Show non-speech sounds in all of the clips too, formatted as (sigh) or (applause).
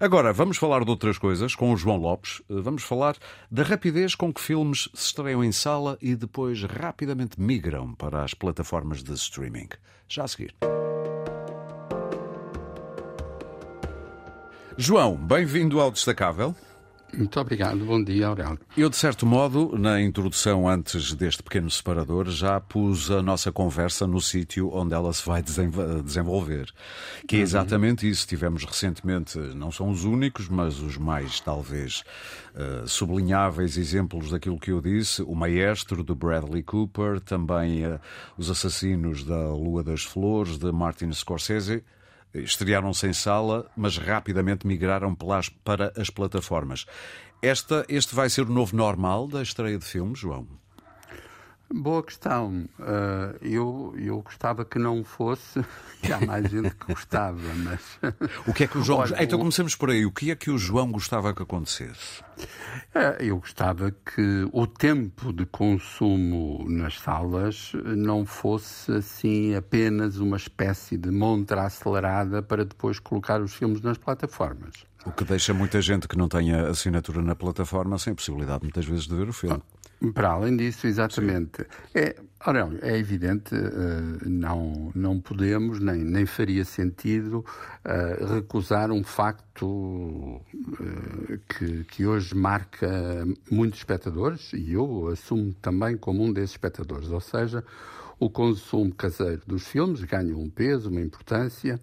Agora, vamos falar de outras coisas com o João Lopes. Vamos falar da rapidez com que filmes se estreiam em sala e depois rapidamente migram para as plataformas de streaming. Já a seguir. João, bem-vindo ao Destacável. Muito obrigado, bom dia, Aurélio. Eu, de certo modo, na introdução antes deste pequeno separador, já pus a nossa conversa no sítio onde ela se vai desenvolver. Que é uhum. exatamente isso. Tivemos recentemente, não são os únicos, mas os mais, talvez, uh, sublinháveis exemplos daquilo que eu disse: O Maestro, de Bradley Cooper, também uh, Os Assassinos da Lua das Flores, de Martin Scorsese estrearam-se em sala, mas rapidamente migraram para as plataformas. Esta, este vai ser o novo normal da estreia de filmes, João? Boa questão. Uh, eu, eu gostava que não fosse, (laughs) que há mais gente que gostava, mas. O que é que o João. (laughs) Olha, então começamos por aí. O que é que o João gostava que acontecesse? Uh, eu gostava que o tempo de consumo nas salas não fosse assim apenas uma espécie de montra acelerada para depois colocar os filmes nas plataformas. O que deixa muita gente que não tenha assinatura na plataforma sem possibilidade, muitas vezes, de ver o filme. Ah. Para além disso, exatamente. É, Aurélio, é evidente, uh, não, não podemos, nem, nem faria sentido uh, recusar um facto uh, que, que hoje marca muitos espectadores, e eu assumo também como um desses espectadores, ou seja, o consumo caseiro dos filmes ganha um peso, uma importância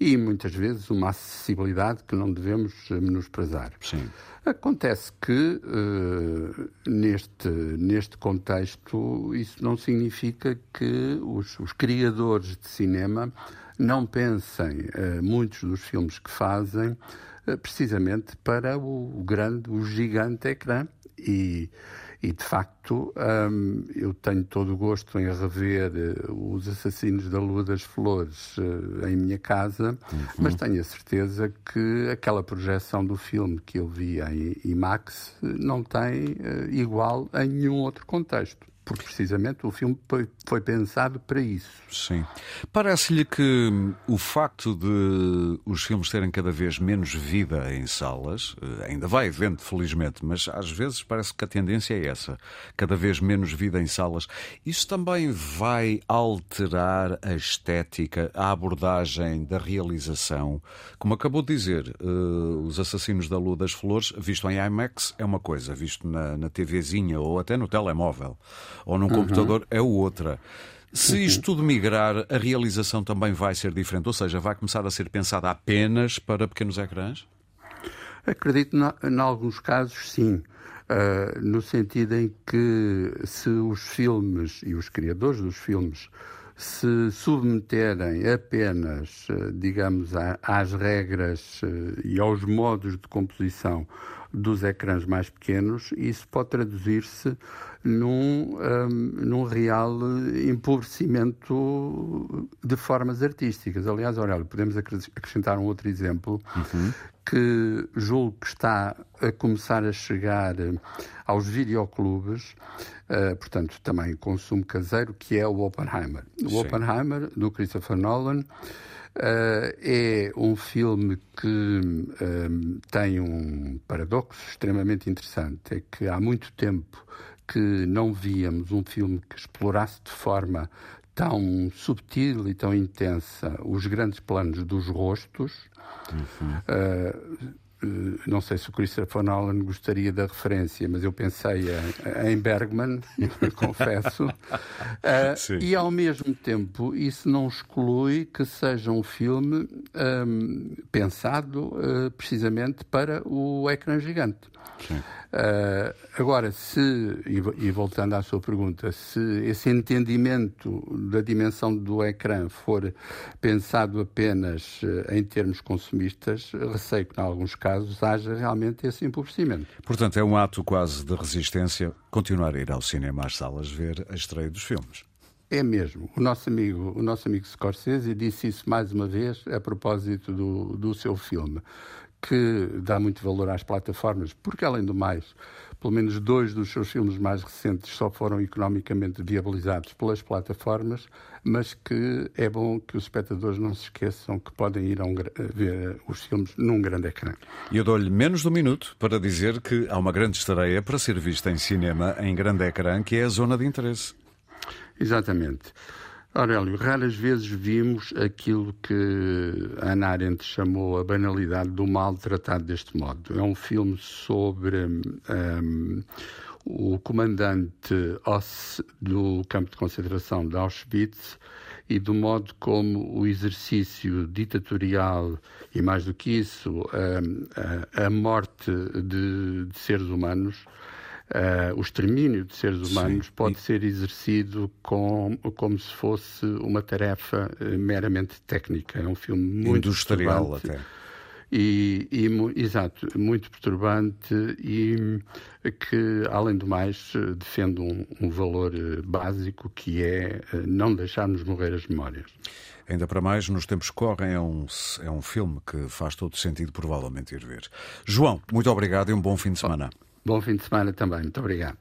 e muitas vezes uma acessibilidade que não devemos menosprezar. Sim. Acontece que, uh, neste, neste contexto, isso não significa que os, os criadores de cinema não pensem uh, muitos dos filmes que fazem uh, precisamente para o, o, grande, o gigante ecrã. E e, de facto, hum, eu tenho todo o gosto em rever uh, os Assassinos da Lua das Flores uh, em minha casa, uhum. mas tenho a certeza que aquela projeção do filme que eu vi em IMAX não tem uh, igual em nenhum outro contexto porque precisamente o filme foi pensado para isso. Sim. Parece-lhe que o facto de os filmes terem cada vez menos vida em salas, eh, ainda vai havendo, felizmente, mas às vezes parece que a tendência é essa, cada vez menos vida em salas. Isso também vai alterar a estética, a abordagem da realização. Como acabou de dizer, uh, Os Assassinos da Lua das Flores, visto em IMAX, é uma coisa, visto na, na TVzinha ou até no telemóvel ou num uhum. computador é outra. Se uhum. isto tudo migrar, a realização também vai ser diferente, ou seja, vai começar a ser pensada apenas para pequenos ecrãs? Acredito, em alguns casos, sim. Uh, no sentido em que se os filmes e os criadores dos filmes se submeterem apenas, ah, digamos, às regras ah, e aos modos de composição dos ecrãs mais pequenos, isso pode traduzir-se num, um, num real empobrecimento de formas artísticas. Aliás, Aurélio, podemos acrescentar um outro exemplo uhum. que julgo que está a começar a chegar aos videoclubes, uh, portanto, também consumo caseiro, que é o Oppenheimer. O Sim. Oppenheimer, do Christopher Nolan, Uh, é um filme que um, tem um paradoxo extremamente interessante. É que há muito tempo que não víamos um filme que explorasse de forma tão subtil e tão intensa os grandes planos dos rostos. Uhum. Uh, não sei se o Christopher Nolan gostaria da referência, mas eu pensei em Bergman, (laughs) confesso. Uh, e ao mesmo tempo, isso não exclui que seja um filme um, pensado uh, precisamente para o ecrã gigante. Uh, agora, se, e, e, voltando à sua pergunta, se esse entendimento da dimensão do ecrã for pensado apenas em termos consumistas, receio que, em alguns casos, haja realmente esse empobrecimento. Portanto, é um ato quase de resistência continuar a ir ao cinema, às salas, ver a estreia dos filmes. É mesmo. O nosso amigo, o nosso amigo Scorsese disse isso mais uma vez a propósito do, do seu filme que dá muito valor às plataformas, porque além do mais, pelo menos dois dos seus filmes mais recentes só foram economicamente viabilizados pelas plataformas, mas que é bom que os espectadores não se esqueçam que podem ir um, ver os filmes num grande ecrã. E eu dou-lhe menos de um minuto para dizer que há uma grande estreia para ser vista em cinema em grande ecrã, que é a Zona de Interesse. Exatamente. Aurélio, raras vezes vimos aquilo que Ana Arendt chamou a banalidade do mal tratado deste modo. É um filme sobre um, o comandante Oss do campo de concentração de Auschwitz e do modo como o exercício ditatorial e, mais do que isso, a, a, a morte de, de seres humanos Uh, o extermínio de seres humanos Sim. pode e... ser exercido com, como se fosse uma tarefa uh, meramente técnica. É um filme muito industrial até. E, e, exato, muito perturbante e que, além do mais, defende um, um valor eh, básico que é não deixarmos morrer as memórias. Ainda para mais, nos tempos que correm, é um, é um filme que faz todo sentido, provavelmente, ir ver. João, muito obrigado e um bom fim de semana. Bom fim de semana também. Muito obrigado.